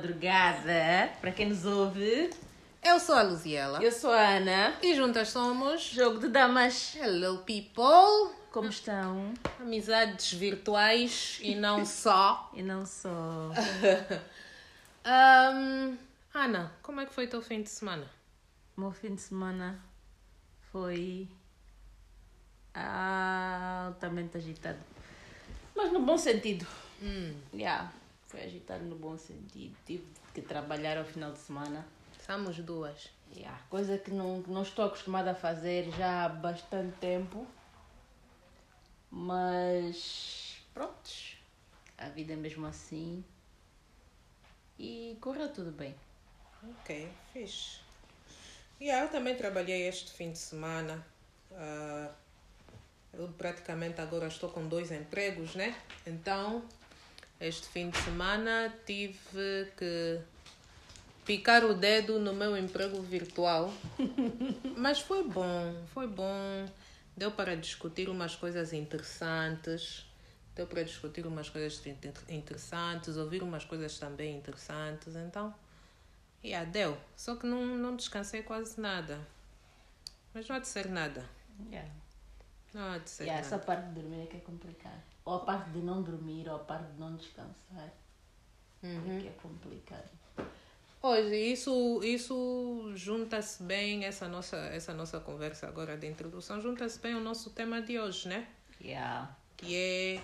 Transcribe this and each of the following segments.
madrugada. Para quem nos ouve, Eu sou a Luziela eu sou a Ana. e juntas somos Jogo de damas. Hello People, Como estão? amizades virtuais e não só. E não só. Ahm, Ana, como é que foi teu fim de semana? O meu fim de semana foi altamente agitado. Mas no bom sentido. Hum, Yeah, foi agitado no bom sentido. Tive que trabalhar ao final de semana. somos duas. Yeah, coisa que não, não estou acostumada a fazer já há bastante tempo. Mas prontos. A vida é mesmo assim. E correu tudo bem. Ok, fixe. Yeah, eu também trabalhei este fim de semana. Ah, eu praticamente agora estou com dois empregos, né? Então, este fim de semana tive que picar o dedo no meu emprego virtual. Mas foi bom, foi bom. Deu para discutir umas coisas interessantes. Deu para discutir umas coisas inter- interessantes, ouvir umas coisas também interessantes. Então, Yeah, deu. Só que não, não descansei quase nada. Mas não há de ser nada. Yeah. Não há de ser Yeah, essa nada. parte de dormir é que é complicado. Ou a parte de não dormir, ou a parte de não descansar. É que é complicado. Hoje, isso, isso junta-se bem, essa nossa, essa nossa conversa agora de introdução, junta-se bem ao nosso tema de hoje, né? Yeah. Que é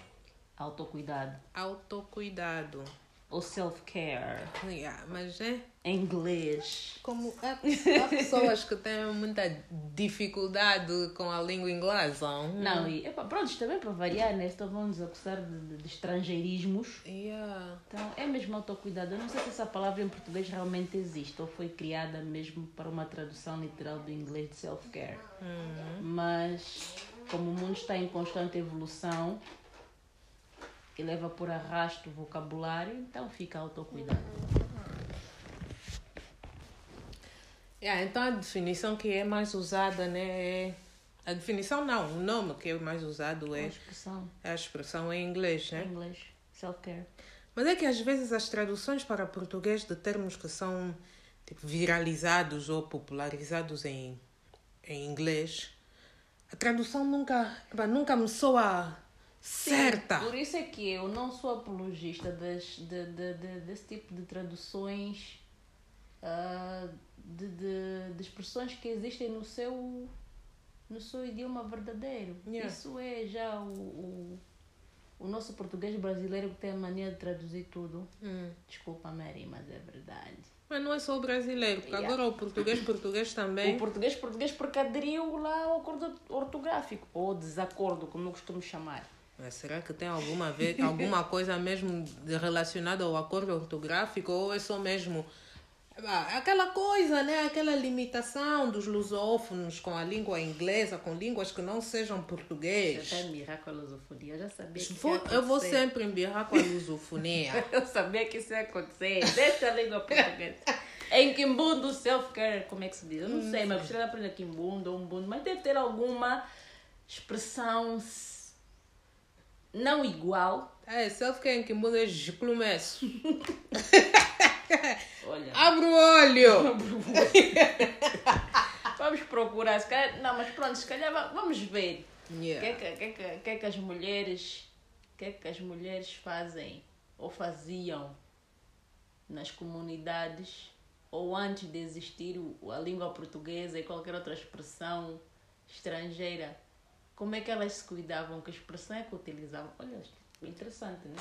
Autocuidado. autocuidado. Ou self-care. Yeah, mas é Em inglês. como há, há pessoas que têm muita dificuldade com a língua inglesa. Não, e epa, pronto, isto também para variar, né? Estão-nos acusar de, de, estrangeirismos. Yeah. Então, é mesmo autocuidado. Eu não sei se essa palavra em português realmente existe ou foi criada mesmo para uma tradução literal do inglês de self-care. Mas, como o mundo está em constante evolução e leva por arrasto o vocabulário, então fica autocuidado. Yeah, então a definição que é mais usada, né? É... A definição não, o nome que é mais usado É é uma expressão a expressão em inglês, em né? inglês. Self-care. Mas é que às vezes as traduções para português de termos que são tipo, viralizados ou popularizados em, em inglês, a tradução nunca, nunca me soa certa. Por isso é que eu não sou apologista das, de, de, de- desse tipo de traduções ah, de, de, de expressões que existem no seu, no seu idioma verdadeiro. Yeah. Isso é já o, o, o nosso português brasileiro que tem a mania de traduzir tudo. Hum. Desculpa, Mary, mas é verdade. Mas não é só o brasileiro, porque Yeah. agora o português português também. O português português porque aderiu lá ao acordo ortográfico, ou desacordo, como eu costumo chamar. Mas será que tem alguma, vez, alguma coisa mesmo relacionada ao acordo ortográfico ou é só mesmo aquela coisa, né? Aquela limitação dos lusófonos com a língua inglesa, com línguas que não sejam Eu português? até mirar com a lusofonia, eu já sabia que Vou- eu vou sempre embirrar com a lusofonia. Eu sabia que isso ia acontecer. Deixa a língua portuguesa. Em Kimbundo, self-care, como é que se diz? Eu não sei, mas gostaria de aprender Kimbundo ou Umbundo, mas deve ter alguma expressão não igual. é, self-care em que muda é jiclumesso. Olha, Abre o olho! vamos procurar. Se calhar, não, mas pronto, se calhar va- vamos ver. O que, Yeah. é que, que, é que, que é que as mulheres o que é que as mulheres fazem ou faziam nas comunidades ou antes de existir o- a língua portuguesa e qualquer outra expressão estrangeira como é que elas se cuidavam que expressão é que utilizavam olha interessante né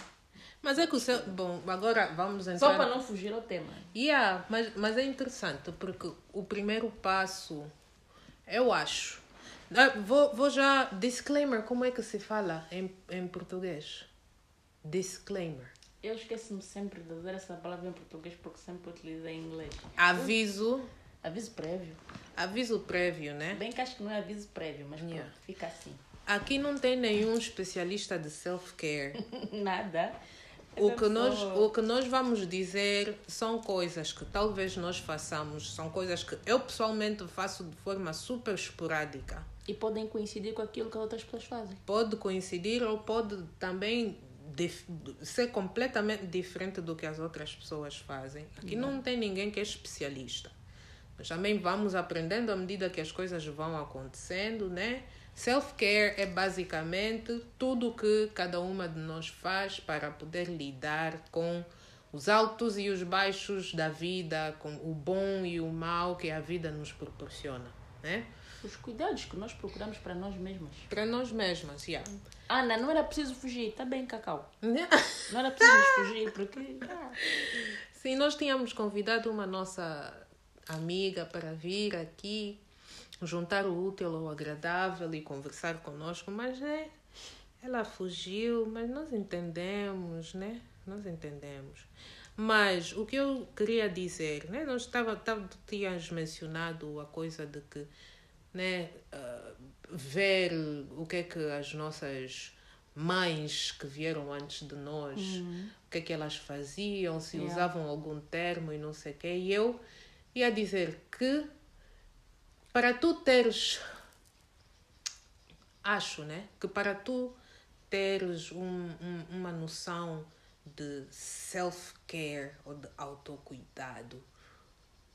Mas é que o seu. Bom, agora vamos entrar. só para não fugir ao tema Yeah, mas, mas é interessante porque o primeiro passo, eu acho. Ah, Vou, vou já. Disclaimer, como é que se fala em, em português? Disclaimer. eu esqueço-me sempre de dizer essa palavra em português porque sempre utilizei em inglês Aviso. aviso prévio Aviso prévio, né? bem que acho que não é aviso prévio mas Yeah. pronto, fica assim Aqui não tem nenhum especialista de self-care. nada O Essa que, nós, o que nós vamos dizer são coisas que talvez nós façamos, são coisas que eu pessoalmente faço de forma super esporádica. E podem coincidir com aquilo que outras pessoas fazem. Pode coincidir ou pode também ser completamente diferente do que as outras pessoas fazem. Aqui não tem ninguém que é especialista. Nós também vamos aprendendo à medida que as coisas vão acontecendo, né? Self-care é basicamente tudo que cada uma de nós faz para poder lidar com os altos e os baixos da vida, com o bom e o mal que a vida nos proporciona, né? Os cuidados que nós procuramos para nós mesmas. Para nós mesmas, yeah. Ana, não era preciso fugir. Tá bem, Cacau. Não era preciso fugir, porque... ah, Sim, nós tínhamos convidado uma nossa amiga para vir aqui juntar o útil ao agradável e conversar conosco, mas né, ela fugiu, mas nós entendemos, né? Nós entendemos. Mas o que eu queria dizer, né? Nós estava, tava, tu tinhas mencionado a coisa de que, né? ah, ver o que é que as nossas mães que vieram antes de nós, o que é que elas faziam, se Yeah. usavam algum termo e não sei o quê. E eu ia dizer que para tu teres, acho, né? Que para tu teres um, um- uma noção de self-care ou de autocuidado,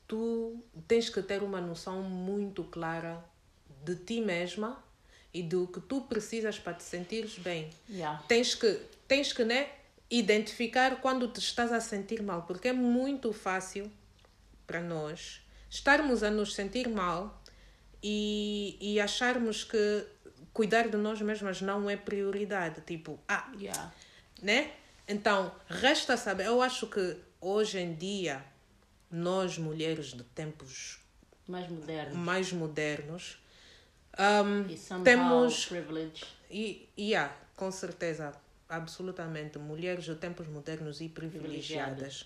tu tens que ter uma noção muito clara de ti mesma e do que tu precisas para te sentires bem. yeah. Tens que, tens que né, identificar quando te estás a sentir mal, porque é muito fácil para nós estarmos a nos sentir mal e, e acharmos que cuidar de nós mesmas não é prioridade. Tipo, ah, Yeah. né? Então, resta saber. Eu acho que hoje em dia, nós mulheres de tempos Mais moderno. mais modernos, um, temos. privilege. E, e há, com certeza, absolutamente, mulheres de tempos modernos e privilegiadas.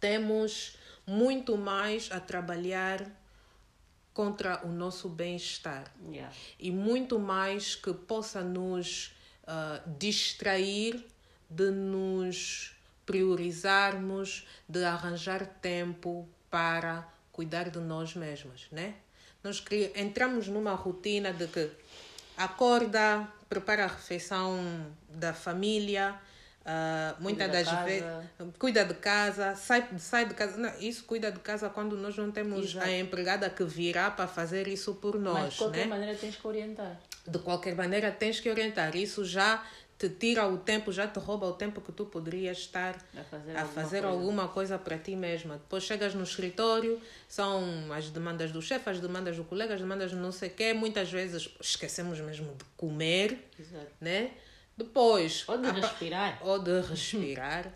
Temos muito mais a trabalhar contra o nosso bem-estar Yeah. e muito mais que possa nos ah, distrair de nos priorizarmos, de arranjar tempo para cuidar de nós mesmas, né? Nós entramos numa rotina de que acorda, prepara a refeição da família, ah, muitas das vezes cuida de casa, sai, sai de casa. Não, isso cuida de casa quando nós não temos Exato. a empregada que virá para fazer isso por Mas nós, de qualquer né? maneira tens que orientar. de qualquer maneira tens que orientar. Isso já te tira o tempo, já te rouba o tempo que tu poderias estar A fazer a alguma fazer coisa. alguma coisa para ti mesma. Depois chegas no escritório, são as demandas do chefe, as demandas do colega, as demandas de não sei o quê. Muitas vezes esquecemos mesmo de comer, Exato. né? Depois... Ou de respirar. ou de respirar.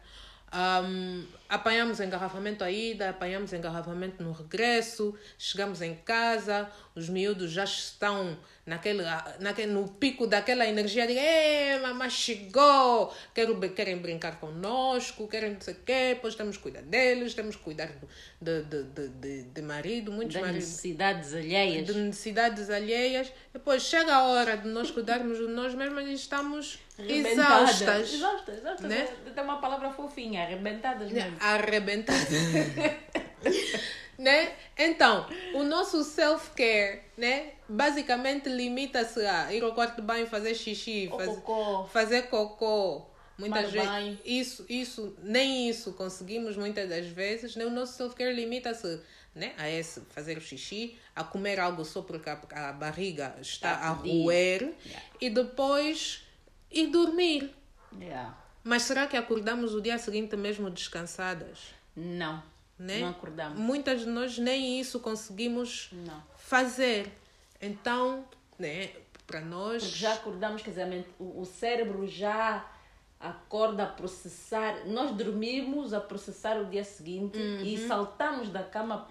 Ahm, apanhamos engarrafamento à ida, apanhamos engarrafamento no regresso, chegamos em casa, os miúdos já estão naquele, naquele, no pico daquela energia de Ei, mamãe chegou, quero, querem brincar conosco, querem não sei o quê, depois temos que cuidar deles, temos que cuidar do- de, de, de, de, de marido, muitos Das maridos necessidades alheias. de necessidades alheias. Depois chega a hora de nós cuidarmos de nós mesmos e estamos exaustas. Exaustas, exaustas. Né? Tem uma palavra fofinha, arrebentadas mesmo. Arrebentadas. né? Então, o nosso self-care, né? Basicamente limita-se a ir ao quarto de banho, fazer xixi, fazer, cocô. fazer cocô. Muitas vezes, banho. isso, isso, nem isso conseguimos muitas das vezes. Né? O nosso self-care limita-se né? a esse, fazer o xixi, a comer algo só porque a, a barriga está Está a roer Yeah. e depois ir dormir. Yeah. Mas será que acordamos o dia seguinte mesmo descansadas? Não. né? Não acordamos. Muitas de nós nem isso conseguimos Não. fazer. Então, né, para nós. Porque já acordamos, quer dizer, o cérebro já acorda a processar. Nós dormimos a processar o dia seguinte e Uhum. saltamos da cama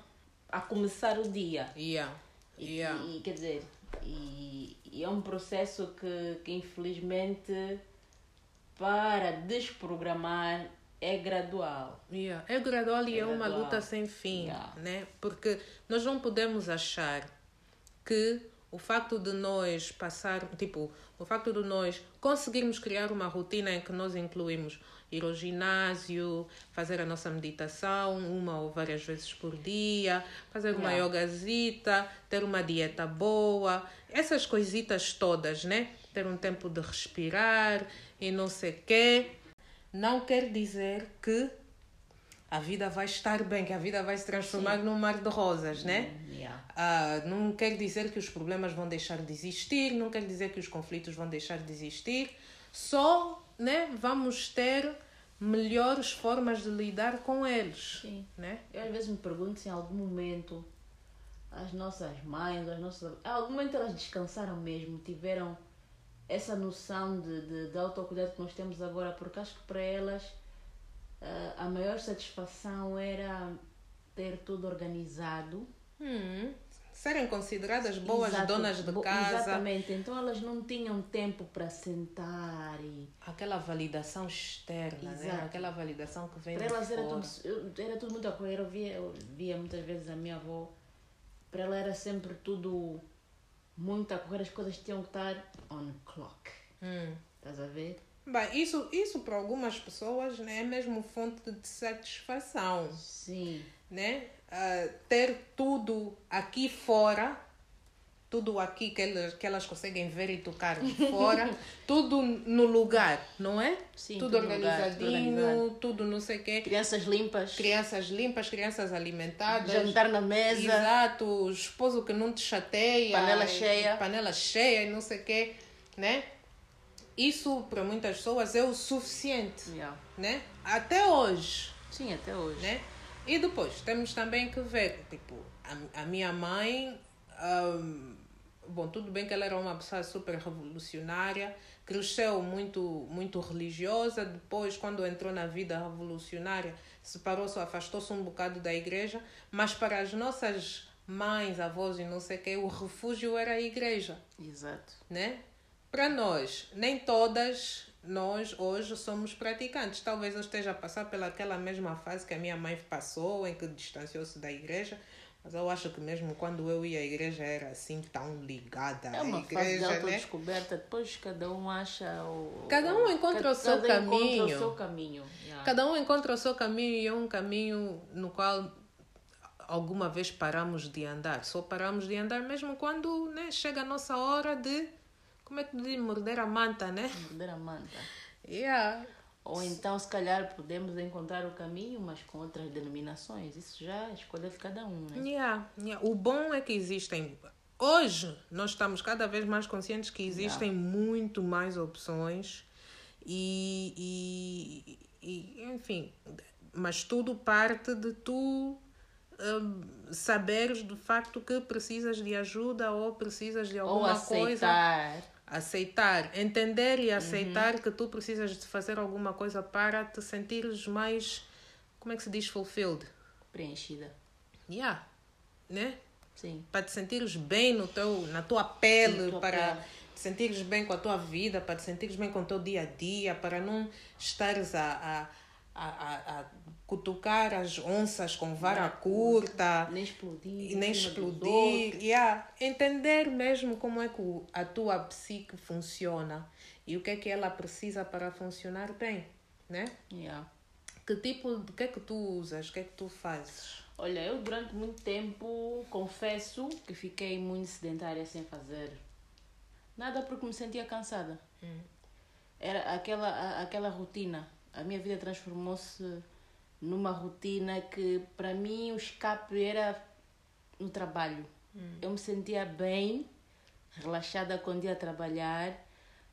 a começar o dia. Yeah. E, Yeah. e, quer dizer, e, e é um processo que, que infelizmente para desprogramar é gradual. Yeah. É gradual e é, É uma gradual. luta sem fim, Yeah. né? Porque nós não podemos achar que o facto de nós passar, tipo, o facto de nós conseguirmos criar uma rotina em que nós incluímos ir ao ginásio, fazer a nossa meditação uma ou várias vezes por dia, fazer uma Yeah. yogazita, ter uma dieta boa, essas coisitas todas, né? Ter um tempo de respirar e não sei quê. Não quer dizer que a vida vai estar bem, que a vida vai se transformar num mar de rosas, né? Yeah. Ah, não quer dizer que os problemas vão deixar de existir, não quer dizer que os conflitos vão deixar de existir. Só, né, vamos ter melhores formas de lidar com eles, Sim. né? Eu às vezes me pergunto se em algum momento as nossas mães, as nossas. Em algum momento elas descansaram mesmo, tiveram essa noção de, de, de autocuidado que nós temos agora, porque acho que para elas ah, a maior satisfação era ter tudo organizado. Hum, serem consideradas boas Exato, donas de bo- casa. Exatamente, então elas não tinham tempo para sentar e. Aquela validação externa, né? Aquela validação que vem Para de elas era fora. tudo, eu- era tudo muito a correr. Eu via, eu via muitas vezes a minha avó. Para ela era sempre tudo muito a correr. As coisas tinham que estar on clock. Hum. Estás a ver? Bem, isso, isso para algumas pessoas né, é mesmo fonte de satisfação, Sim. né? Ah, ter tudo aqui fora, tudo aqui que elas, que elas conseguem ver e tocar de fora, tudo no lugar, não é? Sim, tudo tudo no lugar, tudo organizadinho, tudo não sei o quê. Crianças limpas. Crianças limpas, crianças alimentadas. Jantar na mesa. Exato, esposo que não te chateia. Panela cheia. Panela cheia e não sei o quê, né? Isso para muitas pessoas é o suficiente, Yeah. né? Até hoje, Sim, até hoje. né? E depois temos também que ver, tipo, a, a minha mãe, ahm, bom, tudo bem que ela era uma pessoa super revolucionária, cresceu muito, muito religiosa, depois quando entrou na vida revolucionária, separou-se, afastou-se um bocado da igreja, mas para as nossas mães, avós e não sei o quê, o refúgio era a igreja Exato. né? Para nós, nem todas nós hoje somos praticantes. Talvez eu esteja a passar pelaquela mesma fase que a minha mãe passou, em que distanciou-se da igreja. Mas eu acho que mesmo quando eu ia à igreja era assim tão ligada É à uma fase de igreja, né? autodescoberta. Depois cada um acha o. Cada um encontra o seu cada um encontra caminho. o seu caminho. Yeah. Cada um encontra o seu caminho e é um caminho no qual alguma vez paramos de andar. Só paramos de andar mesmo quando né, chega a nossa hora de, como é que diz, morder a manta, né? Morder a manta. Yeah. Ou então, se calhar, podemos encontrar o caminho, mas com outras denominações. Isso já é escolha de cada um, né? Yeah, yeah. O bom é que existem. Hoje nós estamos cada vez mais conscientes que existem muito mais opções e, e, e, enfim, mas tudo parte de tu hum, saberes de facto que precisas de ajuda ou precisas de Ou alguma coisa aceitar. entender e aceitar que tu precisas de fazer alguma coisa para te sentires mais, como é que se diz, fulfilled. Preenchida. Yeah, né? Sim. Para te sentires bem no teu, na tua pele, Na tua para pele. te sentires bem com a tua vida, para te sentires bem com o teu dia a dia, para não estares a, a, a, a, cutucar as onças com vara curta Nem explodir. e nem explodir. Yeah. Entender mesmo como é que a tua psique funciona e o que é que ela precisa para funcionar bem, né? Yeah. Que tipo, de que é que tu usas, o que é que tu fazes? Olha, eu durante muito tempo confesso que fiquei muito sedentária sem fazer nada porque me sentia cansada. Era aquela, aquela rotina. A minha vida transformou-se numa rotina que para mim o escape era no trabalho. Eu me sentia bem, relaxada quando ia trabalhar,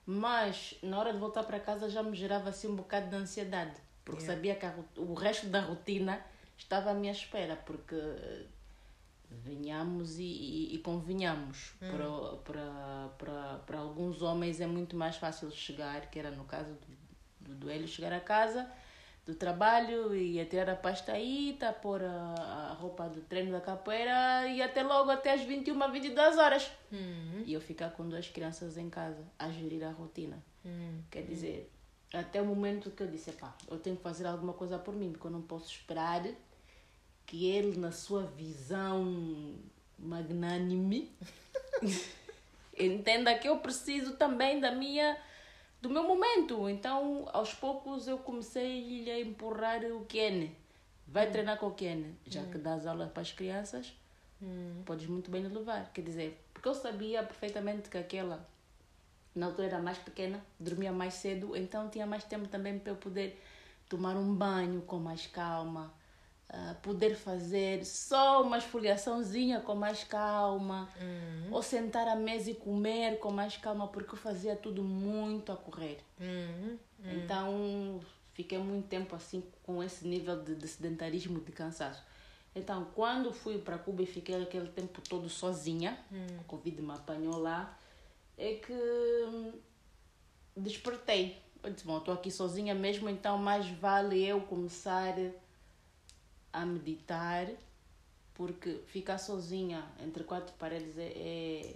mas na hora de voltar para casa já me gerava assim um bocado de ansiedade, porque Yeah. sabia que a o resto da rotina estava à minha espera, porque eh, venhamos e, e, e convenhamos. Para, para, para, para alguns homens é muito mais fácil chegar, que era no caso do, do, Hélio, chegar a casa do trabalho e ia tirar a pasta aí, tá pôr a, a roupa do treino da capoeira e até logo até às 21, 22 horas. E eu ficar com duas crianças em casa a gerir a rotina. Quer dizer, até o momento que eu disse, pá, eu tenho que fazer alguma coisa por mim, porque eu não posso esperar que ele, na sua visão magnânime, entenda que eu preciso também da minha do meu momento. Então, aos poucos eu comecei a empurrar o Ken. Vai treinar com o Ken, já que dás aula para as crianças, podes muito bem levar. Quer dizer, porque eu sabia perfeitamente que aquela na altura era mais pequena, dormia mais cedo, então tinha mais tempo também para eu poder tomar um banho com mais calma, uh, poder fazer só uma esfoliaçãozinha com mais calma, Uhum. ou sentar à mesa e comer com mais calma, porque eu fazia tudo muito a correr. Uhum. Então fiquei muito tempo assim com esse nível de, de sedentarismo, de cansaço. Então, quando fui para Cuba e fiquei aquele tempo todo sozinha, a Covid me apanhou lá, é que hum, despertei. Eu disse, bom, estou aqui sozinha mesmo, então mais vale eu começar a meditar, porque ficar sozinha entre quatro paredes é, é,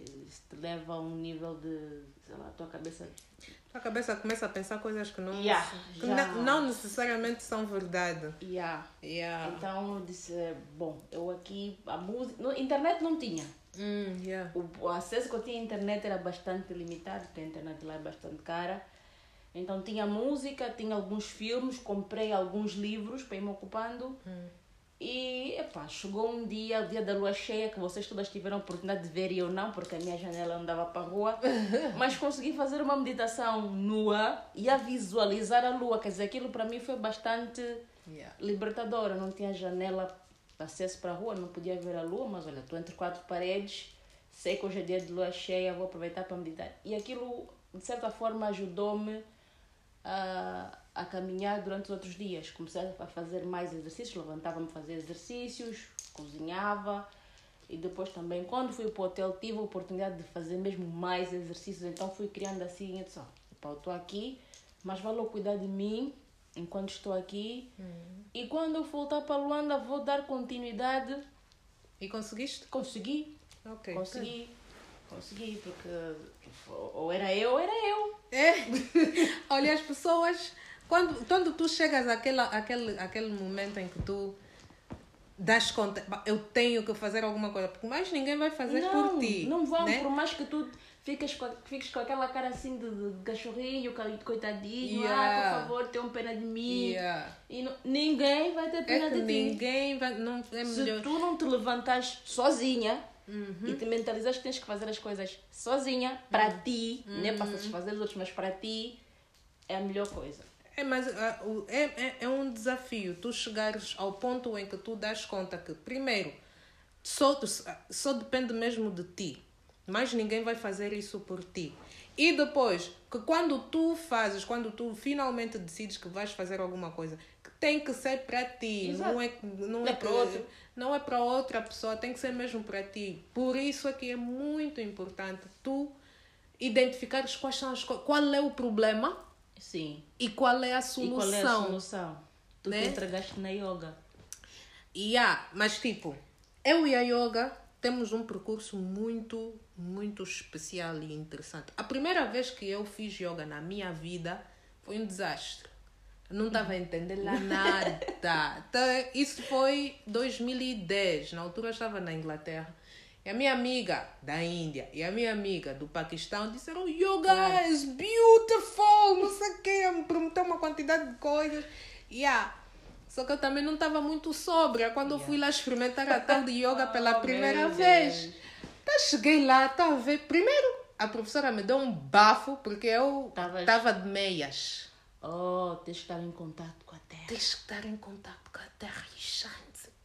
te leva a um nível de, sei lá, a tua cabeça A cabeça começa a pensar coisas que não, Yeah, que ne- não necessariamente são verdade. Yeah. Yeah. Então eu disse, bom, eu aqui, a música. No, internet não tinha. Hum, yeah. O, o acesso que eu tinha à internet era bastante limitado, porque a internet lá é bastante cara. Então tinha música, tinha alguns filmes, comprei alguns livros para ir me ocupando. E, epá, chegou um dia, o dia da lua cheia, que vocês todas tiveram a oportunidade de ver e eu não, porque a minha janela não dava para a rua. Mas consegui fazer uma meditação nua e a visualizar a lua. Quer dizer, aquilo para mim foi bastante Yeah. libertadora. Não tinha janela acesso para a rua, não podia ver a lua, mas olha, estou entre quatro paredes, sei que hoje é dia de lua cheia, vou aproveitar para meditar. E aquilo, de certa forma, ajudou-me a, a caminhar durante os outros dias. Comecei a fazer mais exercícios, levantava-me a fazer exercícios, cozinhava. E depois também, quando fui para o hotel, tive a oportunidade de fazer mesmo mais exercícios. Então fui criando assim, eu disse, eu estou aqui, mas valeu cuidar de mim enquanto estou aqui. E quando eu voltar para Luanda, vou dar continuidade. E conseguiste? Consegui, Ok. consegui, consegui, porque ou era eu ou era eu. É. Olha, as pessoas, quando, quando tu chegas àquela, àquele, àquele momento em que tu das conta, "Bah, eu tenho que fazer alguma coisa, porque mais ninguém vai fazer não, por ti. não vão, né? por mais que tu fiques com, fiques com aquela cara assim de, de, cachorrinho, ca- coitadinho, Yeah. ah, por favor, tenha pena de mim. Yeah. E não- ninguém vai ter pena É que de ti. ninguém vai. Não, é Se melhor. tu não te levantares sozinha Uhum. e te mentalizas que tens que fazer as coisas sozinha, para Uhum. ti, não é para satisfazer os outros, mas para ti, é a melhor coisa. É, mas ah, é, é, é um desafio tu chegares ao ponto em que tu das conta que, primeiro, só, só depende mesmo de ti. Mas ninguém vai fazer isso por ti. E depois, que quando tu fazes, quando tu finalmente decides que vais fazer alguma coisa, que tem que ser para ti, Exato. não é, não é é para outro. Não é para outra pessoa, tem que ser mesmo para ti. Por isso é que é muito importante tu identificares quais são as qual é o problema Sim. e qual é a E solução. qual é a solução? Tu Né? te entregaste na yoga. E há, mas tipo, eu e a yoga temos um percurso muito, muito especial e interessante. A primeira vez que eu fiz yoga na minha vida foi um desastre. Não estava a entender lá nada. Então, isso foi 2010. Na altura eu estava na Inglaterra. E a minha amiga da Índia e a minha amiga do Paquistão disseram Yoga is beautiful, não sei o quê. Me prometeu uma quantidade de coisas. E ah, só que eu também não estava muito sóbria quando eu fui lá experimentar a tal de yoga pela Oh, primeira vez. Deus. Então cheguei lá, tá a ver. Primeiro, a professora me deu um bafo porque eu estava de meias. Oh, tens de estar em contato com a terra. Tens que estar em contato com a terra e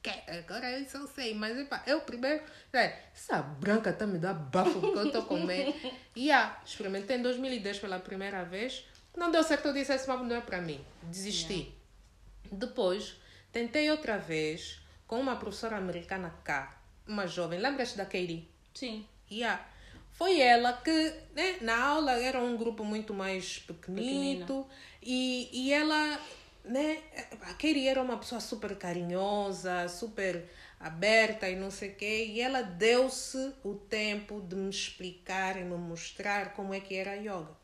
Agora isso eu sei, mas epá, eu primeiro. É, essa branca tá me dando bafo porque eu estou com medo. E ah, experimentei em 2010 pela primeira vez. Não deu certo, eu disse: esse papo não é para mim. Desisti. Depois, tentei outra vez com uma professora americana cá, uma jovem. Lembras da Katie? Sim. Yeah. Foi ela que, né, na aula era um grupo muito mais pequenito e, e ela, né, a Katie era uma pessoa super carinhosa, super aberta e não sei o quê, e ela deu-se o tempo de me explicar e me mostrar como é que era a yoga.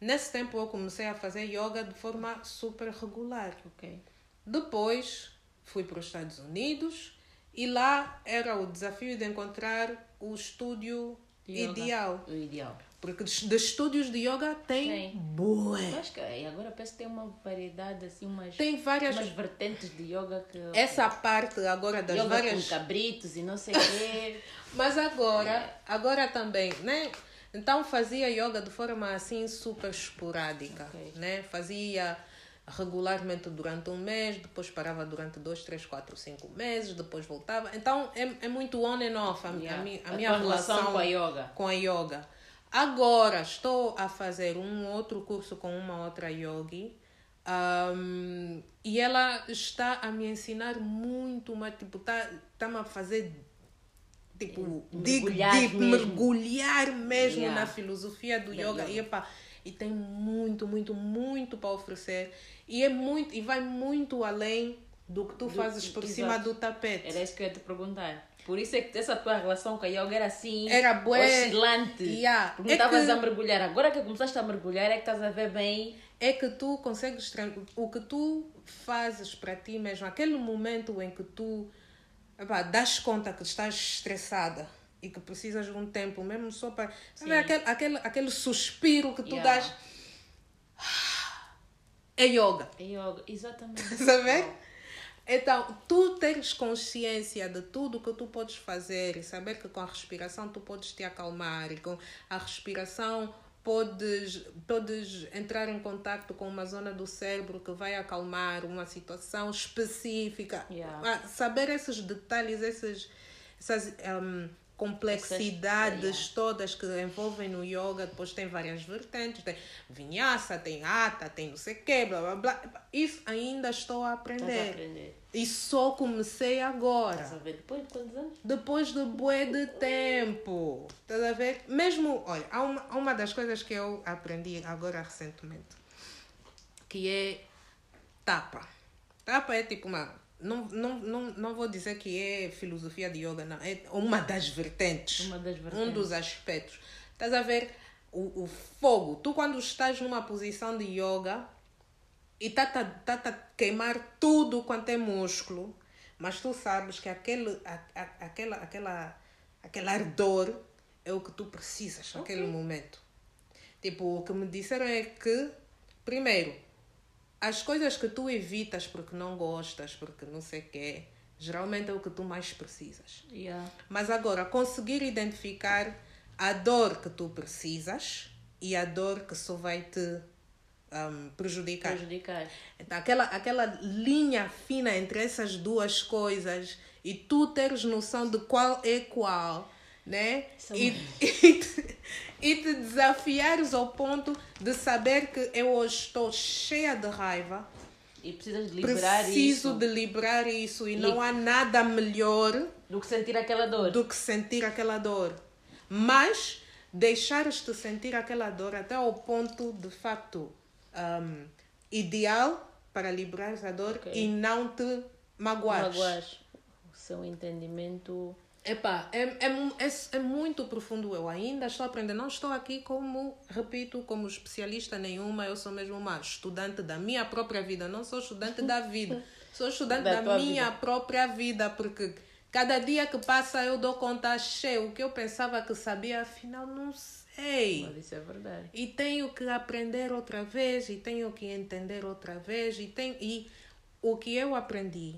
Nesse tempo eu comecei a fazer yoga de forma super regular. Ok. Depois fui para os Estados Unidos e lá era o desafio de encontrar o estúdio Yoga. ideal. O ideal. Porque de de estúdios de yoga tem, Tem. Eu acho que e agora parece que tem uma variedade, assim, umas, Tem várias. umas vertentes de yoga que. Essa parte agora das yoga várias. com cabritos e não sei o quê. Mas agora, agora também, né? Então fazia yoga de forma assim super esporádica, Ok. né? Fazia regularmente durante um mês, depois parava durante dois, três, quatro, cinco meses, depois voltava. Então é, é muito on and off a, a, Yeah. a A minha tua relação relação com a yoga. com a yoga. Agora estou a fazer um outro curso com uma outra yogi. ahm, e ela está a me ensinar muito, mas tipo, tá, tá-me a fazer tipo, Mergulhar mesmo. mergulhar mesmo Yeah. na filosofia do Da yoga. yoga. E, epá, e tem muito, muito, muito para oferecer. E é muito, e vai muito além do que tu Do- fazes por exato. cima do tapete. Era isso que eu ia te perguntar. Por isso é que essa tua relação com a yoga era assim, Era bué. oscilante. Yeah. Porque não É estavas que- a mergulhar. Agora que começaste a mergulhar é que estás a ver bem. é que tu consegues o que tu fazes para ti mesmo aquele momento em que tu epá, das conta que estás estressada e que precisas de um tempo mesmo só para sabe aquele, aquele aquele suspiro que tu Yeah. das é yoga A yoga, exatamente. sabe então tu teres consciência de tudo que tu podes fazer e saber que com a respiração tu podes te acalmar e com a respiração podes, podes entrar em contato com uma zona do cérebro que vai acalmar uma situação específica. Yeah. Ah, Saber esses detalhes, esses, essas hum, complexidades todas que envolvem no yoga, depois tem várias vertentes, tem vinyasa, tem hatha, tem não sei o quê, blá blá blá. Isso ainda estou a aprender. aprender. E só comecei agora. Estás a ver depois de quantos anos? Depois de bué de tempo. Estás a ver? Mesmo, olha, há uma, há uma das coisas que eu aprendi agora recentemente. Que é tapa. Tapa é tipo uma... Não, não, não, não vou dizer que é filosofia de yoga, não. É uma das vertentes. Uma das Um vertentes. dos aspectos. Estás a ver? O, o fogo. Tu quando estás numa posição de yoga e tá tá tá tá queimar tudo quanto é músculo, mas tu sabes que aquele a, a- aquela aquela aquele ardor é o que tu precisas naquele momento. Tipo, o que me disseram é que primeiro as coisas que tu evitas porque não gostas, porque não sei o quê, geralmente é o que tu mais precisas. Yeah. Mas agora, conseguir identificar a dor que tu precisas e a dor que só vai te um, prejudicar. Prejudicar. Então, aquela, aquela linha fina entre essas duas coisas e tu teres noção de qual é qual, né? E, e, e te desafiares ao ponto de saber que eu hoje estou cheia de raiva, E precisas de liberar preciso isso. de liberar isso e, E- não há nada melhor Do que sentir aquela dor. do que sentir aquela dor. Mas deixares-te sentir aquela dor até ao ponto, de facto, um, ideal para liberares a dor Ok. e não te magoares. Magoas. O seu entendimento. Epá, é, é, é, é muito profundo. Eu ainda estou aprendendo. Não estou aqui como, repito, como especialista nenhuma. Eu sou mesmo uma estudante da minha própria vida. Não sou estudante da vida. Sou estudante Da da, minha vida. própria vida. Porque cada dia que passa eu dou conta cheio. O que eu pensava que sabia, afinal não sei. Mas isso é verdade. E tenho que aprender outra vez, e tenho que entender outra vez, e, tem, e o que eu aprendi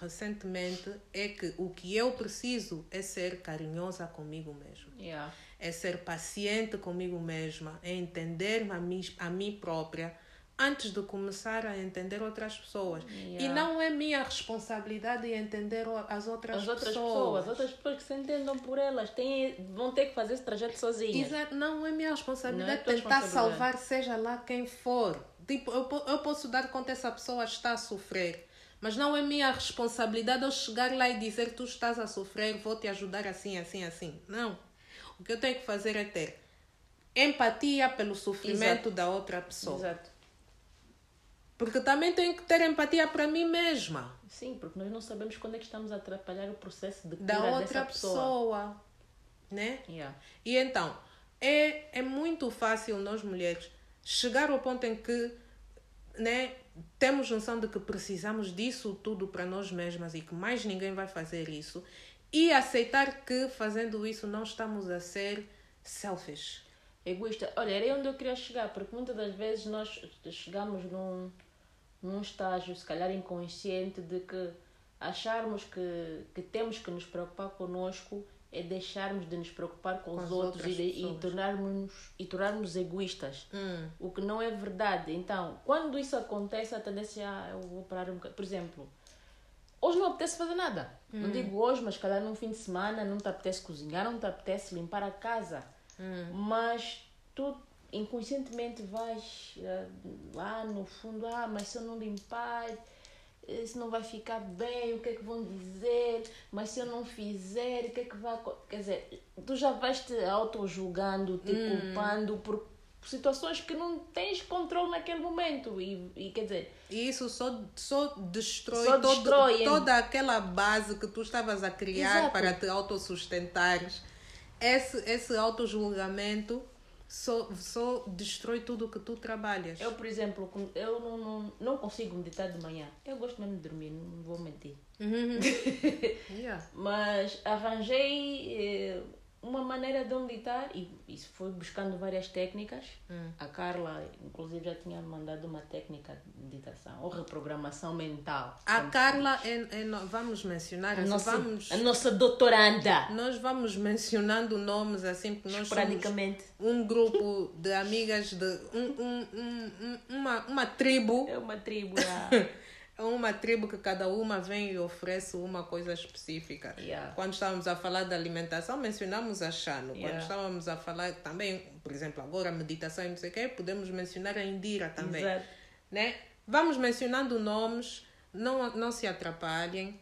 recentemente é que o que eu preciso é ser carinhosa comigo mesma, Yeah. é ser paciente comigo mesma, é entender-me a mim, a mim própria antes de começar a entender outras pessoas. E Yeah. não é minha responsabilidade entender as outras As outras pessoas. pessoas, outras pessoas que se entendam por elas, têm, vão ter que fazer esse trajeto sozinhas. Exato, não é minha responsabilidade Não é tentar responsabilidade. salvar seja lá quem for. Tipo, eu, eu posso dar conta essa pessoa está a sofrer, mas não é minha responsabilidade eu chegar lá e dizer tu estás a sofrer, vou te ajudar assim, assim, assim. Não. O que eu tenho que fazer é ter empatia pelo sofrimento Exato. da outra pessoa. Exato. Porque também tenho que ter empatia para mim mesma, Sim, porque nós não sabemos quando é que estamos a atrapalhar o processo de cura da outra dessa pessoa. pessoa, né? Yeah. E então, é, é muito fácil nós mulheres chegar ao ponto em que né, temos noção de que precisamos disso tudo para nós mesmas e que mais ninguém vai fazer isso e aceitar que fazendo isso não estamos a ser selfish. Egoísta. Olha, era onde eu queria chegar, porque muitas das vezes nós chegamos num, num estágio, se calhar inconsciente, de que acharmos que, que temos que nos preocupar connosco é deixarmos de nos preocupar com, Com os outros e, e tornarmos e tornarmos egoístas. Hum. O que não é verdade. Então, quando isso acontece, a tendência é eu vou parar um bocado. Por exemplo, hoje não apetece fazer nada. Hum. Não digo hoje, mas calhar num fim de semana não te apetece cozinhar, não te apetece limpar a casa. Hum. Mas tu inconscientemente vais eh, lá no fundo, ah, mas se eu não limpar, isso não vai ficar bem, o que é que vão dizer? Mas se eu não fizer, o que é que vai acontecer? Quer dizer, tu já vais te auto-julgando, te culpando por situações que não tens controle naquele momento. E, e quer dizer, E isso só, só destrói, Só todo- destrói, toda aquela base que tu estavas a criar Exato. para te autossustentares. Esse, esse auto-julgamento só, só destrói tudo que tu trabalhas. eu, por exemplo, eu não, não, não consigo meditar de manhã. Eu gosto mesmo de dormir, não vou mentir. Yeah. Mas arranjei eh, uma maneira de meditar e isso foi buscando várias técnicas. Hum. A Carla, inclusive, já tinha mandado uma técnica de meditação ou reprogramação mental. A Carla, é, é vamos mencionar, a nossa, vamos, a nossa doutoranda, nós vamos mencionando nomes assim, porque nós somos praticamente. um grupo de amigas de um, um, um, um- uma, uma tribo É uma tribo. lá. Uma tribo que cada uma vem e oferece uma coisa específica. Yeah. Quando estávamos a falar da alimentação, mencionamos a. Quando Yeah. estávamos a falar também, por exemplo, agora meditação e não sei o quê, podemos mencionar a Indira também. Né? Vamos mencionando nomes, não, não se atrapalhem.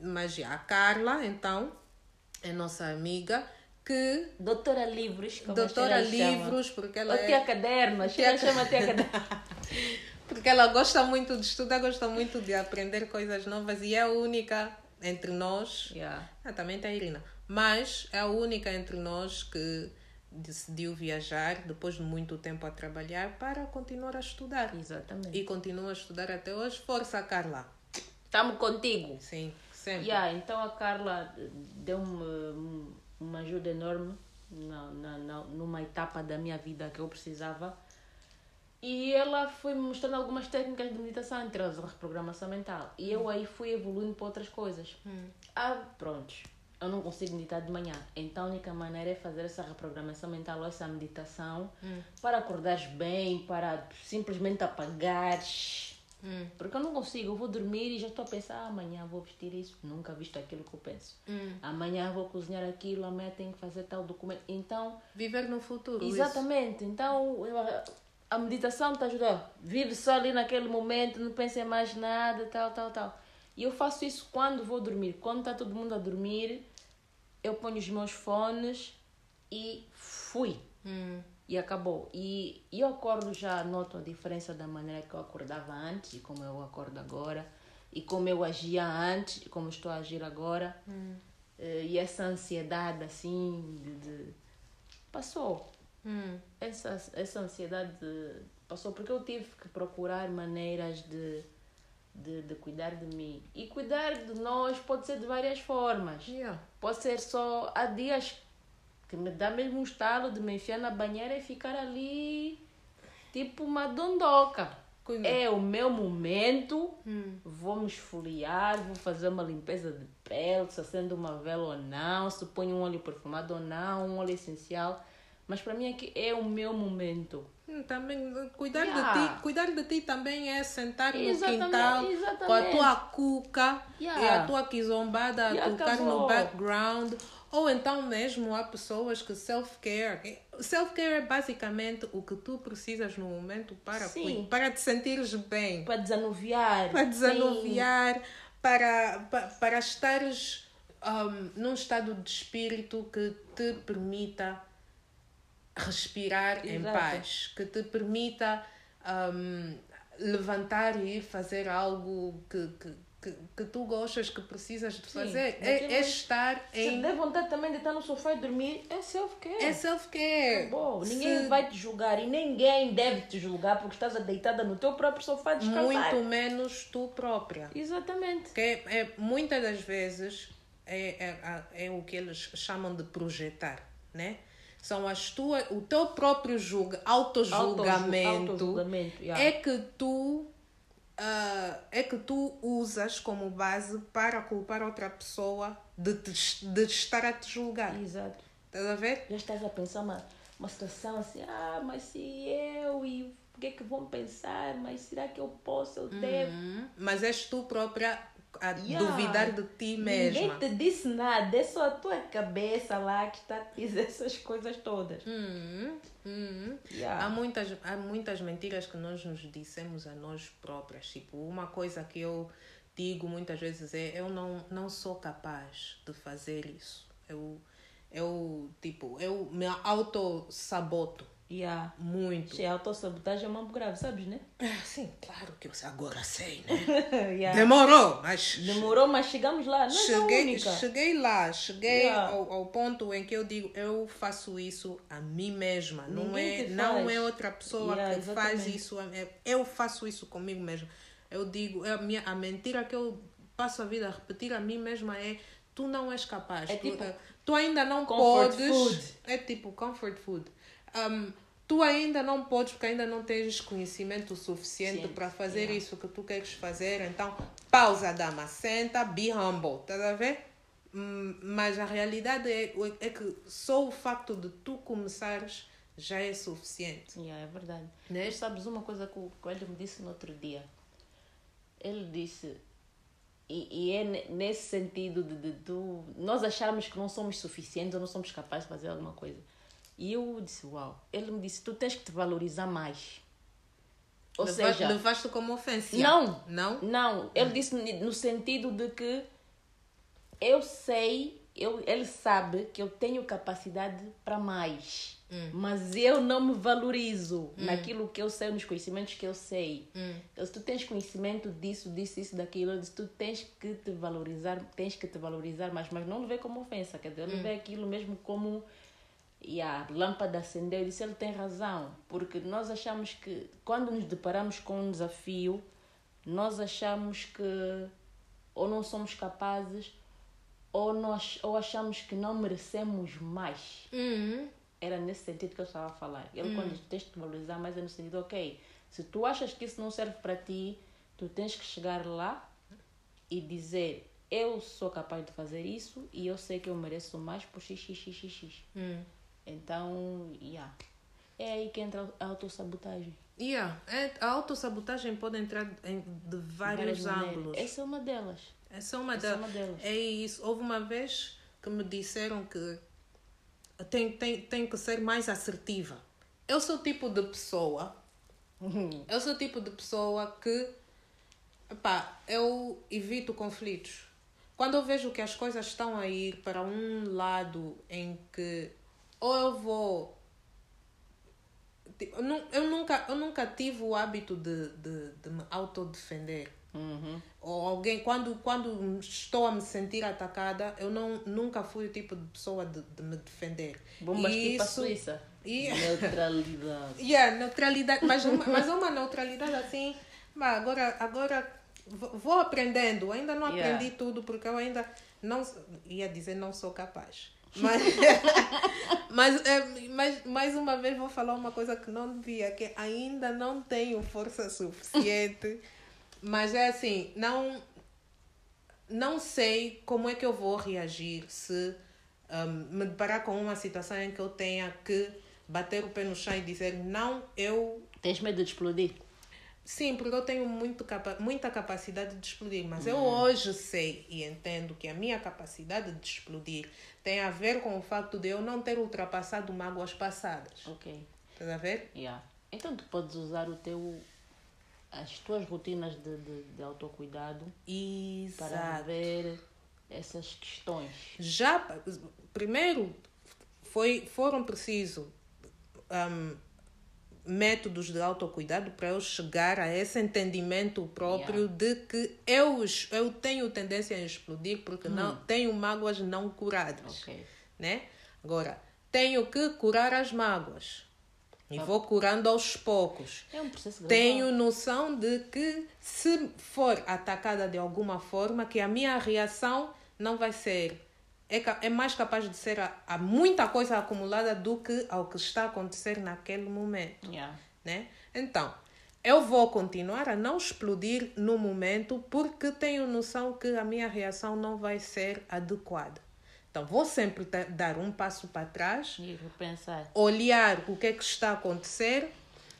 Mas já a Carla, então, é nossa amiga, que Doutora Livros, como doutora a Sheila chama. livros, porque ela Ou é tia caderno, a Sheila chama tia caderno. Porque ela gosta muito de estudar, gosta muito de aprender coisas novas e é a única entre nós. Yeah. Ah, também tem a Irina. Mas é a única entre nós que decidiu viajar depois de muito tempo a trabalhar para continuar a estudar. Exatamente. E continua a estudar até hoje. Força, Carla. Estamos contigo. Sim, sempre. Yeah, então a Carla deu-me um- uma ajuda enorme na, na, na- numa etapa da minha vida que eu precisava. E ela foi me mostrando algumas técnicas de meditação, entre elas a reprogramação mental. E eu aí fui evoluindo para outras coisas. Ah, prontos. Eu não consigo meditar de manhã. Então a única maneira é fazer essa reprogramação mental ou essa meditação para acordares bem, para simplesmente apagares. Hum. Porque eu não consigo, eu vou dormir e já estou a pensar, ah, amanhã vou vestir isso, nunca visto aquilo que eu penso. Hum. Amanhã vou cozinhar aquilo, amanhã tenho que fazer tal documento. Então, Viver no futuro. isso. exatamente. Então, eu- a meditação te ajuda. Vive só ali naquele momento, não pensa em mais nada, tal, tal, tal. E eu faço isso quando vou dormir. Quando está todo mundo a dormir, eu ponho os meus fones e fui. Hum. E acabou. E, e eu acordo já, noto a diferença da maneira que eu acordava antes e como eu acordo agora. E como eu agia antes e como estou a agir agora. Eh, E essa ansiedade, assim, de... de- Passou. Hum. Essa, essa ansiedade de- passou porque eu tive que procurar maneiras de, de, de cuidar de mim. E cuidar de nós pode ser de várias formas. Yeah. Pode ser só. Há dias que me dá mesmo um estalo de me enfiar na banheira e ficar ali tipo uma dondoca. É o meu momento, Hum. vou me esfoliar, vou fazer uma limpeza de pele, se acendo uma vela ou não, se ponho um óleo perfumado ou não, um óleo essencial. Mas para mim aqui é o meu momento. Hum, Também cuidar Yeah. de ti, cuidar de ti também é sentar no Exatamente, quintal com a exatamente. tua cuca Yeah. e a tua quizombada a tocar no background. Ou então mesmo há pessoas que self-care. Self-care é basicamente o que tu precisas no momento para, Sim. para te sentires bem, Para desanuviar. para Sim. desanuviar, para, para, para estares um, num estado de espírito que te permita respirar em Exato. paz, que te permita um, levantar e fazer algo que, que, que, que tu gostas, que precisas de fazer. É, daquilo- é estar Se em. der vontade também de estar no sofá e dormir, é self-care. É self-care. Bom, ninguém Se- vai te julgar e ninguém deve te julgar porque estás deitada no teu próprio sofá descansar. Muito menos tu própria. Exatamente. Que é, é- muitas das vezes é, é, é o que eles chamam de projetar, né? São as tuas, o teu próprio julga, autojulgamento Autojulgamento, yeah. é que tu ah, é que tu usas como base para culpar outra pessoa de, te- de estar a te julgar. Exato. Estás a ver? Já estás a pensar uma, uma situação assim, ah, mas se eu e o que é que vão pensar? Mas será que eu posso, eu devo? Hum, Mas és tu própria a Yeah. duvidar de ti mesma. Ninguém te disse nada, é só a tua cabeça lá que está a dizer essas coisas todas. Hum, hum. Yeah. Há, muitas, há muitas mentiras que nós nos dissemos a nós próprias. Tipo, uma coisa que eu digo muitas vezes é: eu não, não sou capaz de fazer isso. Eu, eu tipo, eu me auto-saboto Yeah. muito. Che, a autossabotagem é uma grave, sabes, né? Ah, sim, claro que eu agora sei, né? Yeah. Demorou, mas Demorou, mas chegamos lá. Não é cheguei, única. cheguei lá, cheguei Yeah. ao, ao ponto em que eu digo, eu faço isso a mim mesma. Não é, não faz. é outra pessoa Yeah, que faz exatamente. isso. é- Eu faço isso comigo mesma. Eu digo, é a, minha, a mentira que eu passo a vida a repetir a mim mesma é tu não és capaz. É tu, tipo eh, tu ainda não comfort podes. food. É tipo comfort food. Um, tu ainda não podes porque ainda não tens conhecimento suficiente para fazer yeah. isso que tu queres fazer. Então, pausa, dama, senta, be humble. Estás a ver? Hum, Mas a realidade é, é que só o facto de tu começares já é suficiente. Yeah, é verdade. Né? Tu sabes uma coisa que o Coelho me disse no outro dia? Ele disse, e, e é ne- nesse sentido de, de, tu- nós acharmos que não somos suficientes ou não somos capazes de fazer alguma coisa. E eu disse, uau. Ele me disse, tu tens que te valorizar mais. Ou Leva- seja, levaste como ofensa. Não. Não? Não, ele disse ni- no sentido de que eu sei, eu, ele sabe que eu tenho capacidade para mais, mas eu não me valorizo naquilo que eu sei, nos conhecimentos que eu sei. Então, se tu tens conhecimento disso, disso, isso, daquilo, disse, tu tens que te valorizar, tens que te valorizar mais, mas não vê como ofensa, quer dizer, ele vê aquilo mesmo como e a lâmpada acendeu, eu disse, ele tem razão, porque nós achamos que quando nos deparamos com um desafio, nós achamos que ou não somos capazes ou nós ou achamos que não merecemos mais. Uhum. Era nesse sentido que eu estava a falar. Ele quando diz, tens de valorizar mais é no sentido, ok, se tu achas que isso não serve para ti, tu tens que chegar lá e dizer, eu sou capaz de fazer isso e eu sei que eu mereço mais por x, x, x, x, x. Hum. Então, yeah. é aí que entra a autossabotagem. Yeah. É, a autossabotagem pode entrar em, de vários ângulos. Essa é uma delas. Essa é uma, Essa é uma delas. É isso. Houve uma vez que me disseram que tem, tem, tem que ser mais assertiva. Eu sou o tipo de pessoa. Eu sou o tipo de pessoa que. Epá, eu evito conflitos. Quando eu vejo que as coisas estão a ir para um lado em que ou eu vou Eu, nu- eu nunca, eu nunca tive o hábito de, de, de me autodefender. Uhum. Ou alguém, quando, quando estou a me sentir atacada, eu não, nunca fui o tipo de pessoa de, de me defender. Bombas E tipo a isso- Suíça. e- Neutralidade. Yeah, neutralidade, mas, uma- mas uma neutralidade assim. Mas agora, agora vou aprendendo. Ainda não Yeah. aprendi tudo porque eu ainda não ia dizer não sou capaz. Mas, mas, é, mas mais uma vez vou falar uma coisa que não devia, que ainda não tenho força suficiente. mas é assim, não não sei como é que eu vou reagir se um, me deparar com uma situação em que eu tenha que bater o pé no chão e dizer não, eu Tens medo de explodir? Sim, porque eu tenho muito capa muita capacidade de explodir, mas eu hoje sei e entendo que a minha capacidade de explodir tem a ver com o facto de eu não ter ultrapassado mágoas passadas. Ok. Estás a ver? Yeah. Então tu podes usar o teu as tuas rotinas de, de, de autocuidado para Exato. ver essas questões. Já, primeiro, foi, foram precisos um, métodos de autocuidado para eu chegar a esse entendimento próprio de que eu, eu tenho tendência a explodir porque não tenho mágoas não curadas. Ok. né? Agora, tenho que curar as mágoas. E vou curando aos poucos. É um processo. Tenho noção de que se for atacada de alguma forma, que a minha reação não vai ser é, é mais capaz de ser a, a muita coisa acumulada do que ao que está a acontecer naquele momento Yeah. né? Então, eu vou continuar a não explodir no momento porque tenho noção que a minha reação não vai ser adequada. Então, vou sempre dar um passo para trás, E olhar o que é que está a acontecer,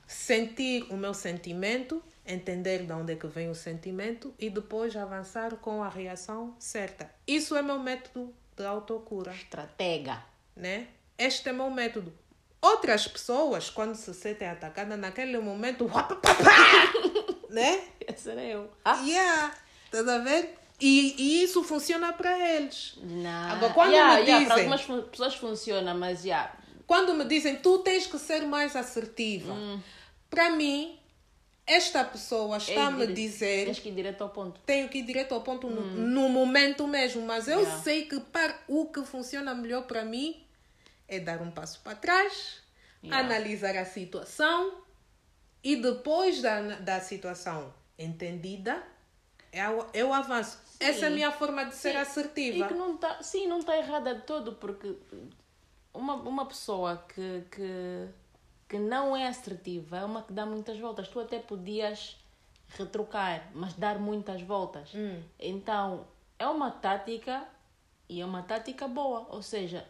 sentir o meu sentimento, entender de onde é que vem o sentimento e depois avançar com a reação certa. Isso é meu método de autocura, Estratega. né? Este é meu método. Outras pessoas, quando se sentem atacadas, naquele momento, né? Esse era eu. Ah, Yeah, estás a ver? E, e isso funciona para eles. não. Agora, quando yeah, me yeah, Para dizem- algumas pessoas funciona, mas já. Quando me dizem, tu tens que ser mais assertiva. Para mim, esta pessoa está a me dizer, Tens que ir direto ao ponto. tenho que ir direto ao ponto no, no momento mesmo. Mas eu Yeah. sei que para o que funciona melhor para mim é dar um passo para trás, Yeah. analisar a situação e depois da, da situação entendida, eu, eu avanço. Essa é a minha forma de ser Sim. assertiva. E que não tá, sim, não está errada de todo, porque uma, uma pessoa que, que, que não é assertiva é uma que dá muitas voltas. Tu até podias retrucar, mas dar muitas voltas. Hum. Então, é uma tática e é uma tática boa. Ou seja,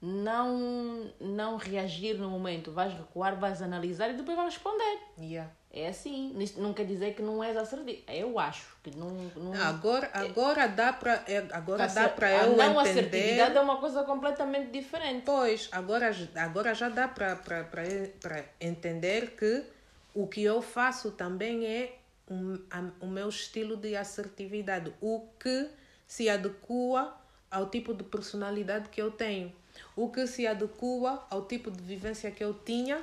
não, não reagir no momento. Vais recuar, vais analisar e depois vais responder. Yeah. É assim. Não quer dizer que não és assertivo. Eu acho que não. não Agora, agora dá para agora dá para eu não entender. assertividade é uma coisa completamente diferente. Pois, agora, agora já dá para entender que o que eu faço também é um, a- o meu estilo de assertividade, o que se adequa ao tipo de personalidade que eu tenho, o que se adequa ao tipo de vivência que eu tinha,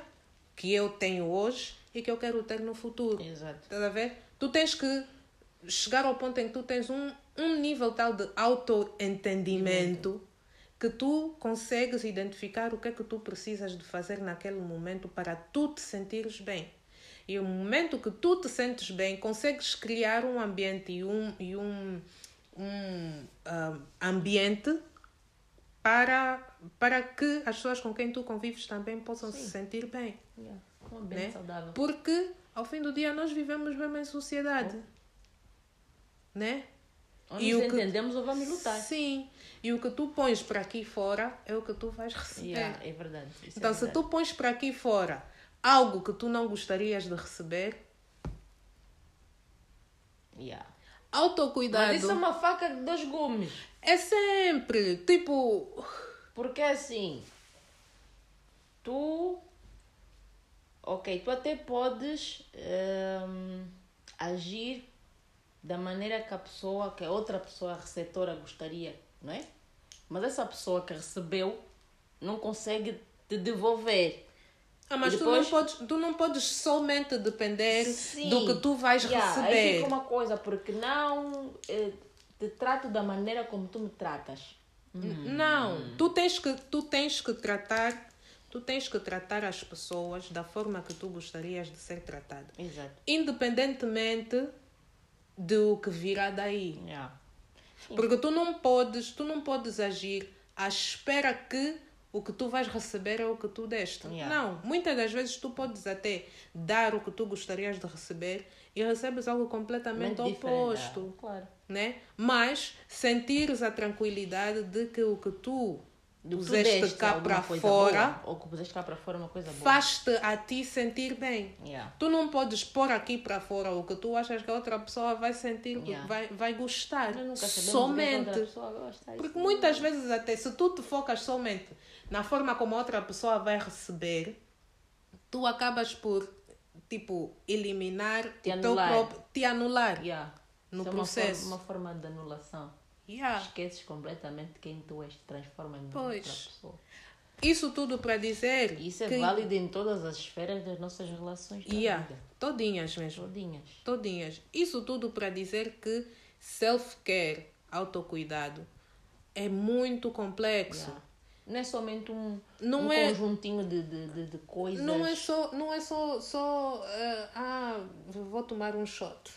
que eu tenho hoje e que eu quero ter no futuro. Exato. Estás a ver? Tu tens que chegar ao ponto em que tu tens um, um nível tal de autoentendimento que tu consegues identificar o que é que tu precisas de fazer naquele momento para tu te sentires bem. E o momento que tu te sentes bem, consegues criar um ambiente e um, e um, um ah, ambiente para, para que as pessoas com quem tu convives também possam se sentir bem Yeah. Um ambiente né? saudável. Porque ao fim do dia nós vivemos mesmo em sociedade. Né? Ou E nos o que- entendemos ou vamos lutar. Sim. E o que tu pões para aqui fora é o que tu vais receber. Yeah, é verdade. Isso Então, é se verdade. tu pões para aqui fora algo que tu não gostarias de receber, Yeah. autocuidado Mas isso é uma faca de dois gumes. é sempre tipo. Porque assim, tu. Ok, tu até podes hum, agir da maneira que a pessoa, que a outra pessoa receptora gostaria, não é? Mas essa pessoa que recebeu não consegue te devolver. Ah, mas E tu, depois- não podes, tu não podes somente depender Sim. do que tu vais Yeah, Aí receber. fica uma coisa, porque não eh, te trato da maneira como tu me tratas. Não, tu tens que tu tens que tratar, tu tens que tratar as pessoas da forma que tu gostarias de ser tratado, Exato. independentemente do que virá daí. Yeah. Porque tu não podes, tu não podes agir à espera que o que tu vais receber é o que tu deste. Yeah. Não, muitas das vezes tu podes até dar o que tu gostarias de receber e recebes algo completamente Muito oposto ah, Claro. né? Mas sentires a tranquilidade de que o que tu Do puseste cá para fora boa, ou que puseste cá para fora uma coisa boa. faz-te a ti sentir bem. Yeah. Tu não podes pôr aqui para fora o que tu achas que a outra pessoa vai sentir, Yeah. vai, vai gostar. É que a outra Somente. pessoa gosta. Porque muitas vezes até se tu te focas somente na forma como a outra pessoa vai receber, tu acabas por tipo eliminar Te o teu anular. próprio, te anular. Yeah. No Isso é uma processo. forma- Uma forma, de anulação. Yeah. Esqueces completamente quem tu és, te transforma em outra pessoa. Isso tudo para dizer isso é que válido em todas as esferas das nossas relações da Yeah, vida. todinhas mesmo. Todinhas. Todinhas. Isso tudo para dizer que self-care, autocuidado, é muito complexo. Yeah. Não é somente um, Não um é- conjuntinho de, de, de, de coisas. Não é só, não é só, só eh, ah, vou tomar um shot.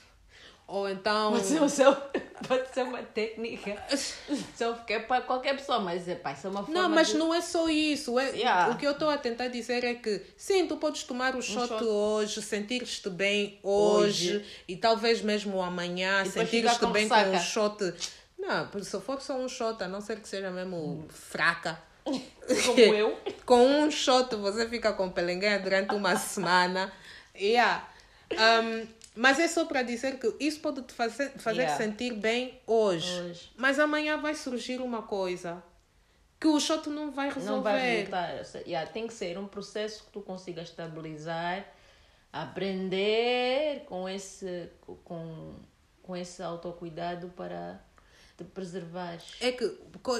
Ou então, Mas é o seu. Pode ser uma técnica. Porque é para qualquer pessoa, mas é, pá, isso é uma forma Não, mas de... não é só isso. É, Yeah. O que eu estou a tentar dizer é que, sim, tu podes tomar o shot, shot. hoje, sentir-te bem hoje, Hoje. e talvez mesmo amanhã, sentir-te bem com um shot. Não, se for só um shot, a não ser que seja mesmo fraca. Como eu. com um shot você fica com pelenguinha durante uma semana. Yeah. Um, mas é só para dizer que isso pode te fazer, fazer Yeah. sentir bem hoje. Hoje. Mas amanhã vai surgir uma coisa que o shot não vai resolver. Não vai resultar. Yeah, tem que ser um processo que tu consiga estabilizar, aprender com esse, com, com esse autocuidado para te preservares. É que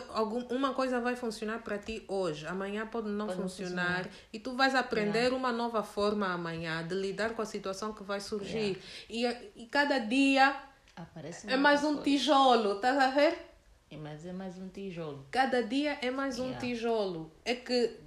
algum, uma coisa vai funcionar para ti hoje, amanhã pode não Pode não funcionar, funcionar. e tu vais aprender uma nova forma amanhã de lidar com a situação que vai surgir. E, e cada dia Aparece é mais um coisa. tijolo, estás a ver? É, Mas é mais um tijolo. Cada dia é mais um Yeah. tijolo. É que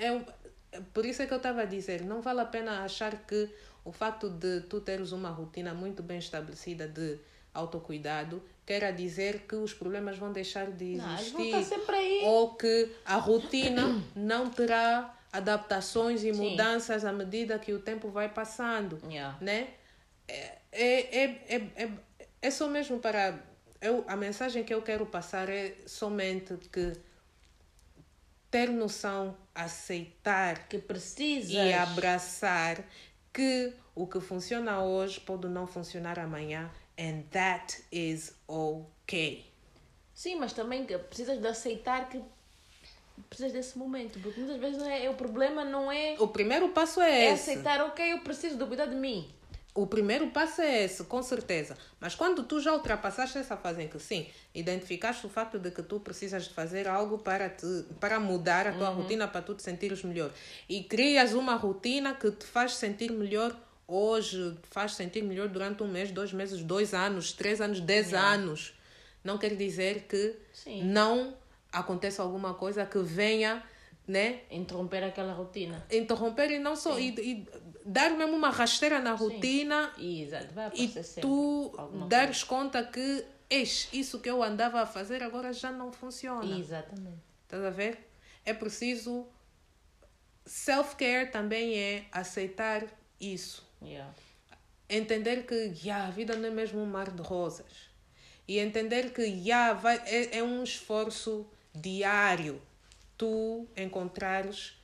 um- é por isso é que eu estava a dizer, não vale a pena achar que o facto de tu teres uma rotina muito bem estabelecida de autocuidado quer dizer que os problemas vão deixar de Não, existir aí. ou que a rotina não terá adaptações e Sim. mudanças à medida que o tempo vai passando Yeah. né? É, é, é, é, é, é só mesmo para. Eu, a mensagem que eu quero passar é somente que ter noção, aceitar Que precisas. e abraçar que o que funciona hoje pode não funcionar amanhã, and that is okay. Sim, mas também precisas de aceitar que precisas desse momento. Porque muitas vezes é, o problema não é, O primeiro passo é, é esse. aceitar, ok, eu preciso de cuidar de mim. O primeiro passo é esse, com certeza. Mas quando tu já ultrapassaste essa fase em que sim, identificaste o fato de que tu precisas de fazer algo para, te, para mudar a tua rotina, para tu te sentires melhor. E crias uma rotina que te faz sentir melhor hoje, faz sentir melhor durante um mês, dois meses, dois anos, três anos, dez anos. Não quer dizer que Sim. não aconteça alguma coisa que venha, né? Interromper aquela rotina. Interromper e não só... E, e dar mesmo uma rasteira na rotina E, exato, vai e tu dares conta que eis, isso que eu andava a fazer agora já não funciona. coisa. Exatamente. Estás a ver? É preciso. Self-care também é aceitar isso. Yeah. Entender que yeah, a vida não é mesmo um mar de rosas. E entender que yeah, vai, é, é um esforço diário tu encontrares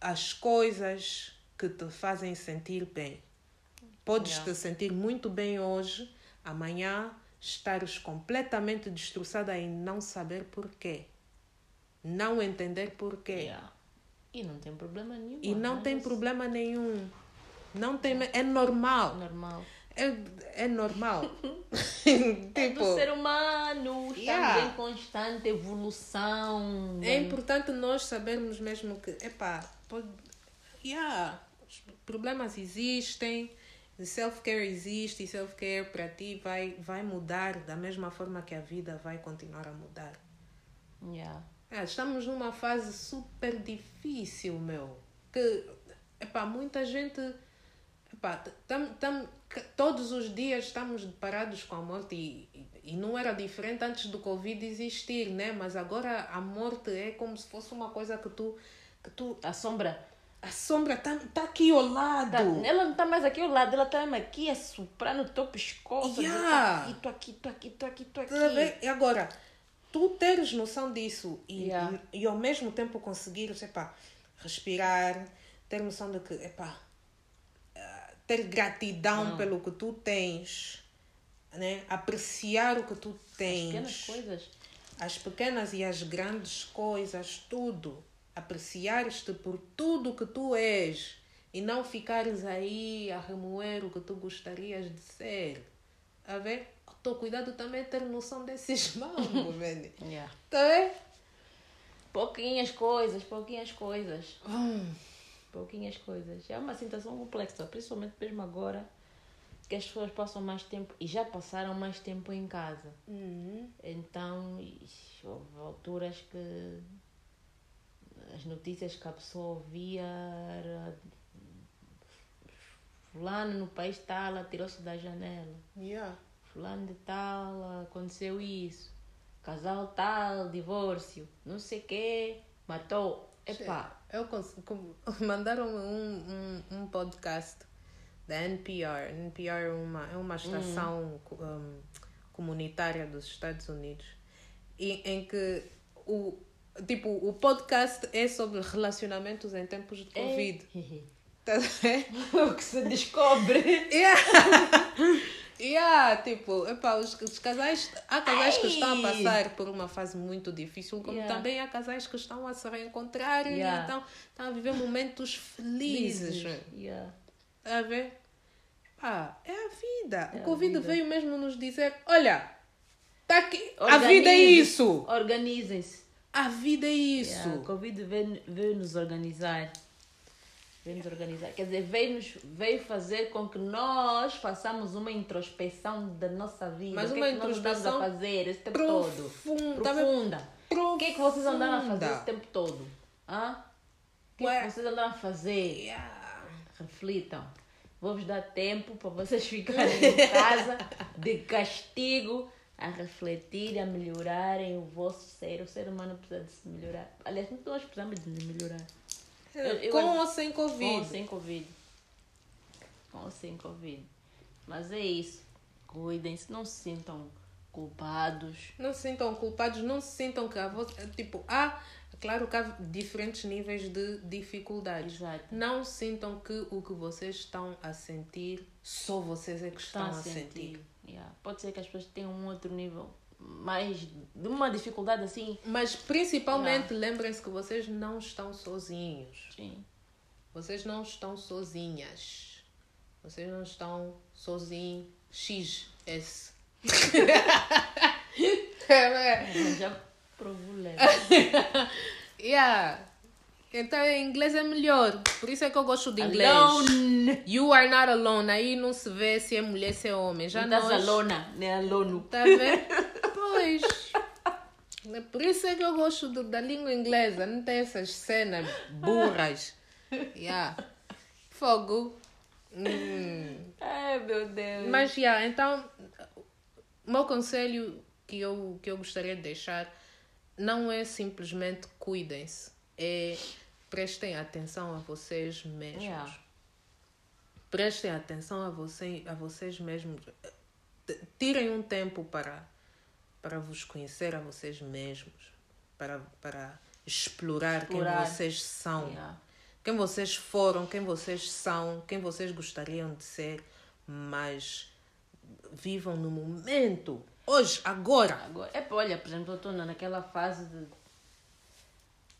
as coisas que te fazem sentir bem. Podes Yeah. te sentir muito bem hoje, amanhã estares completamente destroçada e não saber porquê. Não entender porquê. Yeah. E não tem problema nenhum. E não mas tem é problema nenhum. Não tem, é normal. Normal. É, é normal. É do tipo, ser humano. Estamos Yeah. em constante evolução. é importante nós sabermos mesmo que, epá, pode, yeah, os problemas existem, self-care existe e self-care para ti vai, vai mudar da mesma forma que a vida vai continuar a mudar. Yeah. É, estamos numa fase super difícil, meu. Que, epá, muita gente. Epá, t- tam, tam, todos os dias estamos parados com a morte e, e, não era diferente antes do Covid existir, né? Mas agora a morte é como se fosse uma coisa que tu. Que tu A sombra. a sombra tá, tá aqui ao lado. Tá, ela não está mais aqui ao lado, ela está aqui a soprar no teu pescoço. Yeah. Tô aqui, tô aqui, tô aqui, tô aqui, tô Tá aqui. E agora, tu teres noção disso e, Yeah. e, e ao mesmo tempo conseguires, epá, respirar, ter noção de que, epá, ter gratidão pelo que tu tens, né? apreciar o que tu tens. Pequenas coisas. As pequenas e as grandes coisas, tudo. Apreciares-te por tudo que tu és e não ficares aí a remoer o que tu gostarias de ser. A ver? Autocuidado também é ter noção desses mambos, velho. Yeah. Tá vendo? Pouquinhas coisas, pouquinhas coisas. Hum. Pouquinhas coisas. É uma situação complexa, principalmente mesmo agora que as pessoas passam mais tempo e já passaram mais tempo em casa. Uhum. Então, ixi, houve alturas que as notícias que a pessoa ouvia era fulano no país tal, atirou-se da janela. Yeah. fulano de tal, aconteceu isso. Casal tal, divórcio, não sei o quê, matou. Epá, Eu consigo, mandaram um, um, um podcast da NPR. NPR é uma, é uma estação co- um, comunitária dos Estados Unidos. E, em que o, tipo, o podcast é sobre relacionamentos em tempos de Covid. Tá a ver? o que se descobre. Yeah. Yeah, tipo, epá, os, os casais. Há casais que estão a Ai. passar por uma fase muito difícil, como Yeah. também há casais que estão a se reencontrar Yeah. e então estão a viver momentos felizes. Yeah. A ver? Pá, é a vida. É o Covid vida. veio mesmo nos dizer: olha, tá aqui. A vida é isso. Organizem-se. A vida é isso. Yeah, a Covid veio, veio nos organizar. Veio nos organizar. Quer dizer, veio, nos, veio fazer com que nós façamos uma introspeção da nossa vida. Mas o que uma é que nós estamos a fazer esse tempo todo? profunda. Profunda. O que é que vocês andaram a fazer esse tempo todo? Hã? O que é que vocês andaram a fazer? Yeah. Reflitam. Vou-vos dar tempo para vocês ficarem em casa de castigo a refletir, a melhorarem o vosso ser. O ser humano precisa de se melhorar. Aliás, nós precisamos de melhorar. Eu- eu- Com ou sem Com Covid? ou sem Covid. Com ou sem Covid. Mas é isso. Cuidem-se, não se sintam culpados. Não se sintam culpados, não se sintam que a vo- tipo, há, claro que há diferentes níveis de dificuldades. Exato. Não sintam que o que vocês estão a sentir, só vocês é que estão, a sentir. Yeah. Pode ser que as pessoas tenham um outro nível mais de uma dificuldade assim. Mas principalmente lembrem-se que vocês não estão sozinhos. Sim. Vocês não estão sozinhas. Vocês não estão sozinhos. XS. Eu já provo leve. yeah. Então em inglês é melhor. Por isso é que eu gosto de inglês. Alone. You are not alone. Aí não se vê se é mulher, se é homem. Já Não estás nós... alona, nem alono. Tá vendo? Isso é que eu gosto do- da língua inglesa. Não tem essas cenas burras. Yeah. Fogo. Hum. Ai, meu Deus. Mas, yeah, então, o meu conselho que eu, que eu gostaria de deixar não é simplesmente cuidem-se. É prestem atenção a vocês mesmos. Yeah. Prestem atenção a, você, a vocês mesmos. Tirem um tempo para, para vos conhecer a vocês mesmos. Para, para explorar, Explorar. quem vocês são. Yeah. Quem vocês foram, quem vocês são, quem vocês gostariam de ser. Mas vivam no momento. Hoje, agora. Agora, é, olha, por exemplo, eu estou naquela fase de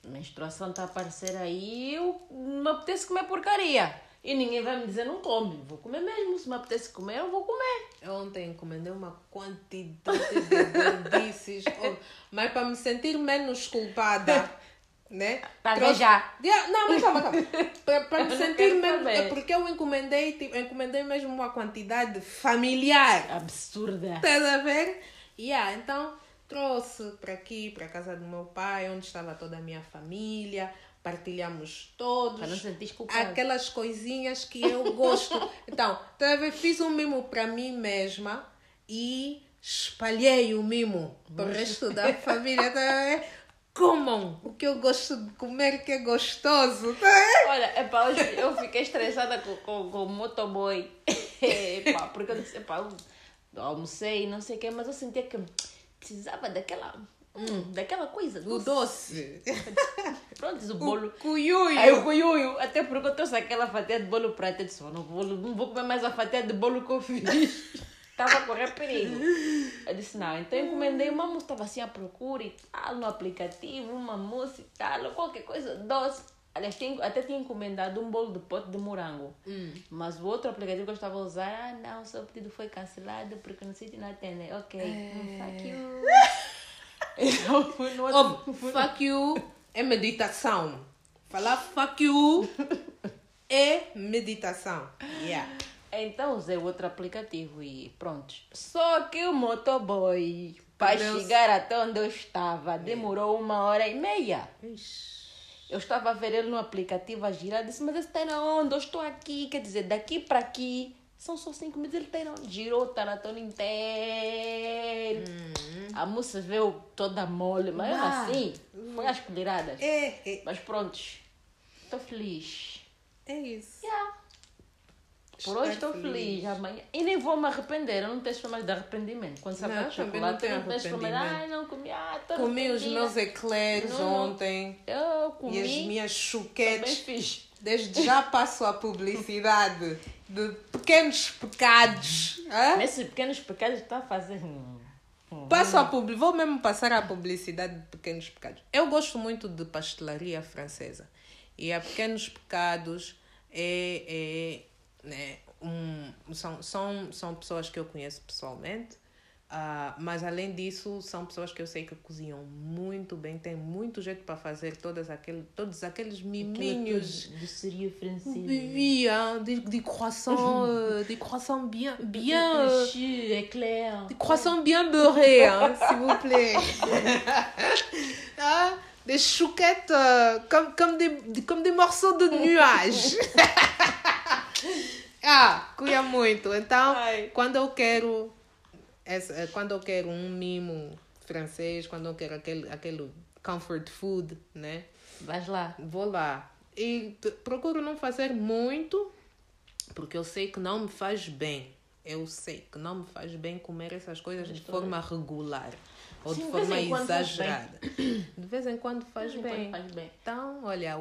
menstruação está a aparecer aí, eu me apetece comer porcaria. E ninguém vai me dizer não come. Vou comer mesmo. Se me apetece comer, eu vou comer. Eu Ontem encomendei uma quantidade de gordices. Oh, mas para me sentir menos culpada, né? Tá Trouxe- já. Não, mas calma, calma. Para, para me sentir menos. saber. Porque eu encomendei, tipo, encomendei mesmo uma quantidade familiar. Absurda. Estás a ver? Yeah, então trouxe para aqui, para a casa do meu pai, onde estava toda a minha família. Partilhamos todos. Para não sentir culpado. Aquelas coisinhas que eu gosto. Então, ver? fiz um mimo para mim mesma e espalhei o mimo para o resto da família. Tá a ver? Comam o que eu gosto de comer, que é gostoso. Tá? Olha, epá, hoje eu fiquei estressada com, com, com o motoboy. Epá, porque eu disse, epá, eu almocei, não sei o quê, mas eu sentia que precisava daquela. Hum, daquela coisa. O doce. Pronto, o O bolo. cuiuio. Aí o cuiuio, até porque eu trouxe aquela fatia de bolo para ter disse, "Eu não vou, não vou comer mais a fatia de bolo que eu fiz. Estava a correr perigo. Eu disse, não, então eu encomendei uma mousse, estava assim à procura e tal, no aplicativo, uma mousse e tal, qualquer coisa doce. Aliás, tinha- até tinha encomendado um bolo de pote de morango. Mas o outro aplicativo que eu estava a usar, ah, não, o seu pedido foi cancelado porque no sítio não atende. Ok, fuck you. Outro. Oh, fuck you é meditação. Falar fuck you é meditação. Yeah. Então usei o outro aplicativo e pronto. Só que o motoboy, para chegar até onde eu estava, demorou uma hora e meia. Eu estava a ver ele no aplicativo a girar, disse, mas esse está na onde? Eu estou aqui. Quer dizer, daqui para aqui São só 5 minutos. Ele tem, girou o taratona inteiro. A moça veio toda mole, mas Ah. assim, foi às colheradas. É, é, Mas prontos, estou feliz. é isso. Yeah. Por hoje estou feliz. amanhã. E nem vou me arrepender, eu não tenho problema de arrependimento. Quando sabe Não, de chocolate, não não tenho problema. arrependimento. Ai, não comi, ah, Comi os meus eclairs Não, não. ontem Eu comi, e as minhas chuquetes. Desde já passo a publicidade de pequenos pecados. hã? Nesses pequenos pecados está a fazer... Passo a publi vou mesmo passar a publicidade de pequenos pecados. Eu gosto muito de pastelaria francesa. E a pequenos pecados é, é né, um, são, são, são pessoas que eu conheço pessoalmente. Ah, mas além disso, são pessoas que eu sei que cozinham muito bem, têm muito jeito para fazer todas aquele, todos aqueles miminhos Do seria francês. Des croissants, euh, des croissants bien, bien, euh, Chuchu, éclair. des croissants bien beurrés, hein, s'il vous plaît. Hein, des chouquettes euh, comme, comme, des, comme des morceaux de nuages. ah, cuia muito. Então, Ai. quando eu quero, essa, eh, quando eu quero um mimo francês, quando eu quero aquele, aquele comfort food, né? Vais lá. Vou lá. E procuro não fazer muito, porque eu sei que não me faz bem. Eu sei que não me faz bem comer essas coisas de forma regular ou Sim, de de forma faz exagerada. De vez em quando faz bem. Faz bem. Então, olha,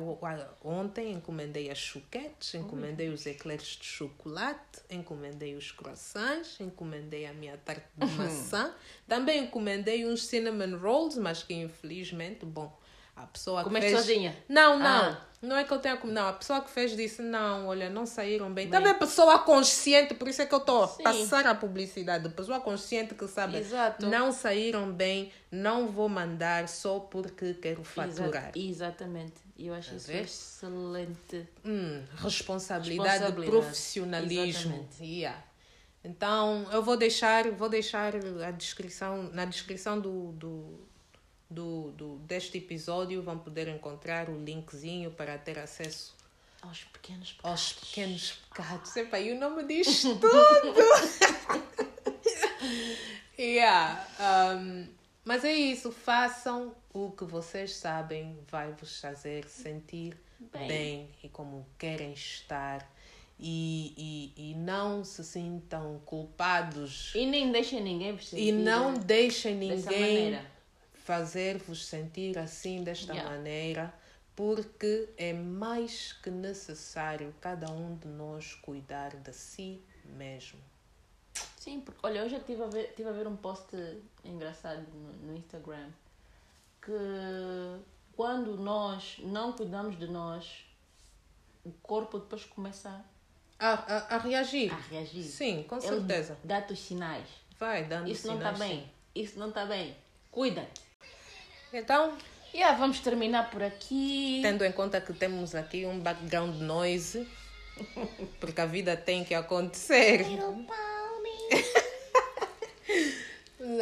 ontem encomendei as chuquetes, encomendei os eclairs de chocolate, encomendei os croissants, encomendei a minha tarte de maçã. Também encomendei uns cinnamon rolls, mas que infelizmente, bom, a pessoa que Comeste fez... sozinha? Não, não. Ah. Não é que eu tenha comido. Não, a pessoa que fez disse, não, olha, não saíram bem. Também pessoa consciente, por isso é que eu estou a passar a publicidade. Pessoa consciente que sabe, Exato. não saíram bem, não vou mandar só porque quero faturar. Exa- exatamente. Eu acho isso ver? excelente. Hum, responsabilidade, Responsabilidade. profissionalismo. Exatamente. Yeah. Então, eu vou deixar, vou deixar a descrição, na descrição do, do, do, do, deste episódio, vão poder encontrar o linkzinho para ter acesso Aos pequenos aos pecados. pequenos pecados. Epa, e o nome diz tudo! yeah. um, mas é isso, façam o que vocês sabem vai vos fazer sentir Bem. bem, e como querem estar. E, e, e não se sintam culpados E nem deixem ninguém vos e não deixem ninguém. Fazer-vos sentir assim, desta Yeah. maneira, porque é mais que necessário cada um de nós cuidar de si mesmo. Sim, porque olha, hoje eu estive a ver, tive a ver um post engraçado no, no Instagram que quando nós não cuidamos de nós, o corpo depois começa A, a, a reagir. a reagir. Sim, com Ele certeza. dá-te os sinais. Vai dando Isso não está bem. Isso não está bem. Cuida-te. Então, Yeah, vamos terminar por aqui. tendo em conta que temos aqui um background noise, porque a vida tem que acontecer.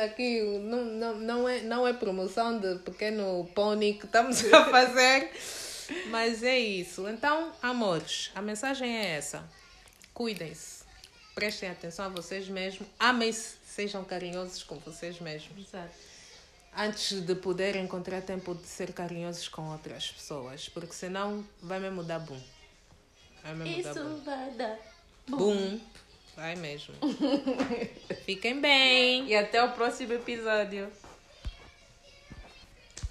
Aqui não, não, não, é, não é promoção de pequeno pônei que estamos a fazer, mas é isso. Então, amores, a mensagem é essa: cuidem-se, prestem atenção a vocês mesmos, amem-se, sejam carinhosos com vocês mesmos, Exato. Antes de poder encontrar tempo de ser carinhosos com outras pessoas, porque senão vai mesmo dar boom. Vai mesmo dar boom. Isso vai dar. Boom. Vai mesmo. Fiquem bem. E até o próximo episódio.